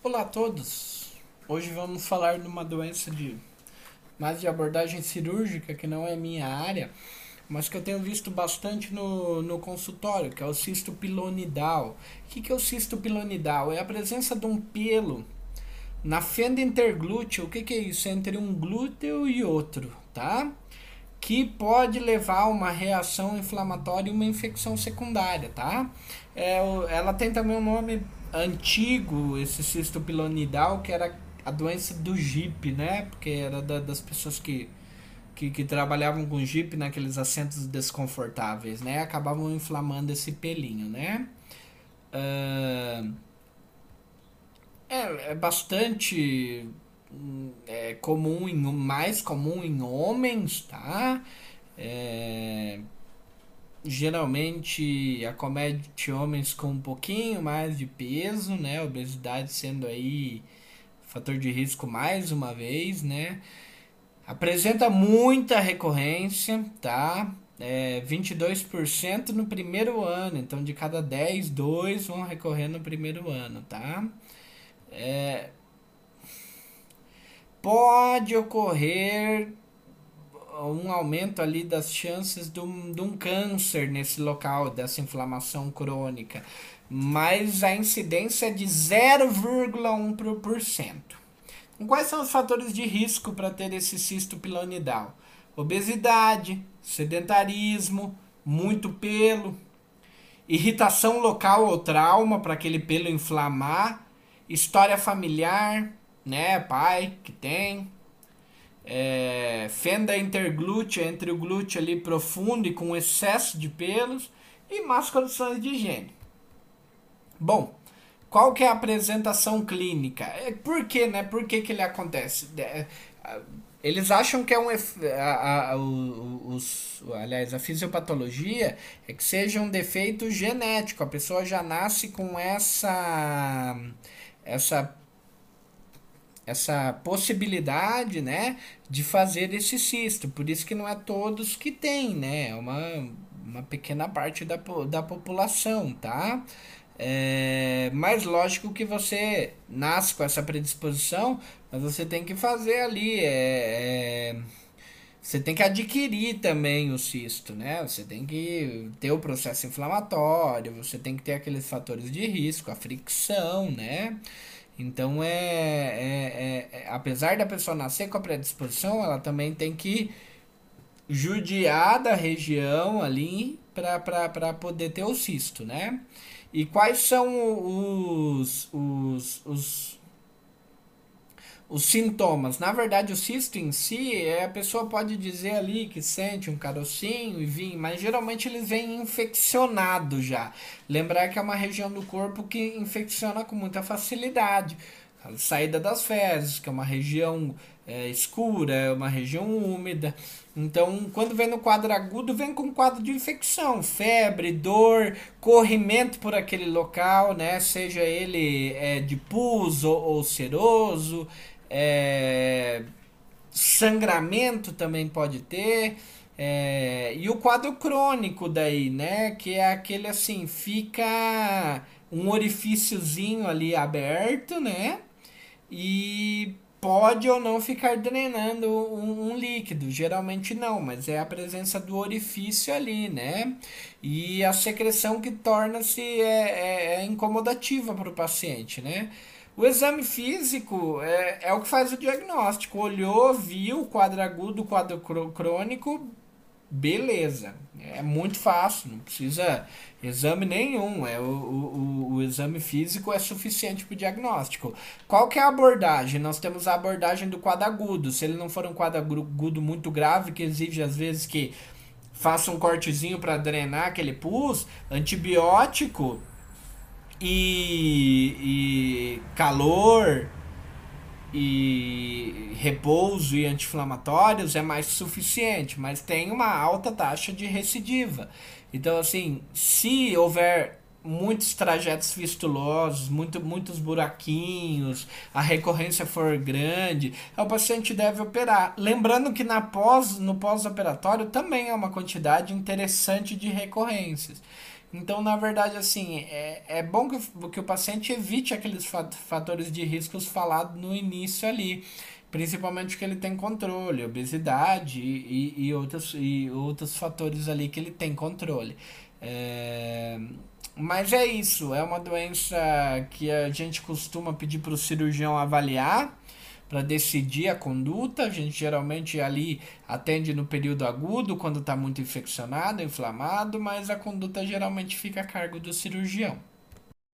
Olá a todos! Hoje vamos falar de uma doença de mais de abordagem cirúrgica, que não é minha área, mas que eu tenho visto bastante no, no consultório, que é o cisto pilonidal. O que, que é o cisto pilonidal? É a presença de um pelo na fenda interglútea. O que, que é isso? É entre um glúteo e outro, tá? que pode levar a uma reação inflamatória e uma infecção secundária, tá? É, ela tem também um nome antigo, esse cisto pilonidal, que era a doença do Jeep, né? Porque era da, das pessoas que, que, que, trabalhavam com Jeep naqueles assentos desconfortáveis, né? Acabavam inflamando esse pelinho, né? Uh, é, é bastante é comum em mais comum em homens, tá? É, geralmente acomete homens com um pouquinho mais de peso, né? Obesidade sendo aí fator de risco mais uma vez, né? Apresenta muita recorrência, tá? É 22% no primeiro ano, então de cada 10, 2 vão recorrer no primeiro ano, tá? É, pode ocorrer um aumento ali das chances de um, de um câncer nesse local, dessa inflamação crônica, mas a incidência é de 0,1%. Quais são os fatores de risco para ter esse cisto pilonidal? Obesidade, sedentarismo, muito pelo, irritação local ou trauma para aquele pelo inflamar, história familiar, né? Pai que tem. É, fenda interglútea entre o glúteo ali profundo e com excesso de pelos e más condições de higiene. Bom, qual que é a apresentação clínica? É, por que, né? Por que, que ele acontece? É, eles acham que é um a, a, os, aliás, a fisiopatologia é que seja um defeito genético. A pessoa já nasce com essa essa essa possibilidade, né, de fazer esse cisto. Por isso que não é todos que tem, né? É uma, uma pequena parte da, da população, tá? É, mas lógico que você nasce com essa predisposição, mas você tem que fazer ali. É, é, você tem que adquirir também o cisto, né? Você tem que ter o processo inflamatório, você tem que ter aqueles fatores de risco, a fricção, né? Então, é, é, é, é, apesar da pessoa nascer com a predisposição, ela também tem que judiar da região ali para poder ter o cisto, né? E quais são os, os, os os sintomas. Na verdade, o cisto em si, é, a pessoa pode dizer ali que sente um carocinho e vir, mas geralmente eles vêm infeccionados já. Lembrar que é uma região do corpo que infecciona com muita facilidade. A saída das fezes, que é uma região é, escura, é uma região úmida. Então, quando vem no quadro agudo, vem com quadro de infecção, febre, dor, corrimento por aquele local, né? Seja ele é, de pus ou, ou seroso, é, sangramento também pode ter. É, e o quadro crônico daí, né? Que é aquele assim, fica um orifíciozinho ali aberto, né? E pode ou não ficar drenando um, um, líquido. Geralmente não, mas é a presença do orifício ali, né? E a secreção que torna-se é, é, é incomodativa para o paciente, né? O exame físico é, é o que faz o diagnóstico. Olhou, viu quadro agudo, quadro crônico, beleza. É muito fácil, não precisa exame nenhum. É o, o, o exame físico é suficiente para o diagnóstico. Qual que é a abordagem? Nós temos a abordagem do quadro agudo. Se ele não for um quadro agudo muito grave, que exige às vezes que faça um cortezinho para drenar aquele pus, antibiótico e, e calor e repouso e anti-inflamatórios é mais suficiente, mas tem uma alta taxa de recidiva. Então, assim, se houver muitos trajetos fistulosos, muito, muitos buraquinhos, a recorrência for grande, o paciente deve operar. Lembrando que na pós, no pós-operatório também é uma quantidade interessante de recorrências. Então, na verdade, assim, é, é bom que, que o paciente evite aqueles fatores de riscos falados no início ali. Principalmente que ele tem controle, obesidade e, e, outros, e outros fatores ali que ele tem controle. É, mas é isso, é uma doença que a gente costuma pedir para o cirurgião avaliar para decidir a conduta. A gente geralmente ali atende no período agudo, quando está muito infeccionado, inflamado, mas a conduta geralmente fica a cargo do cirurgião.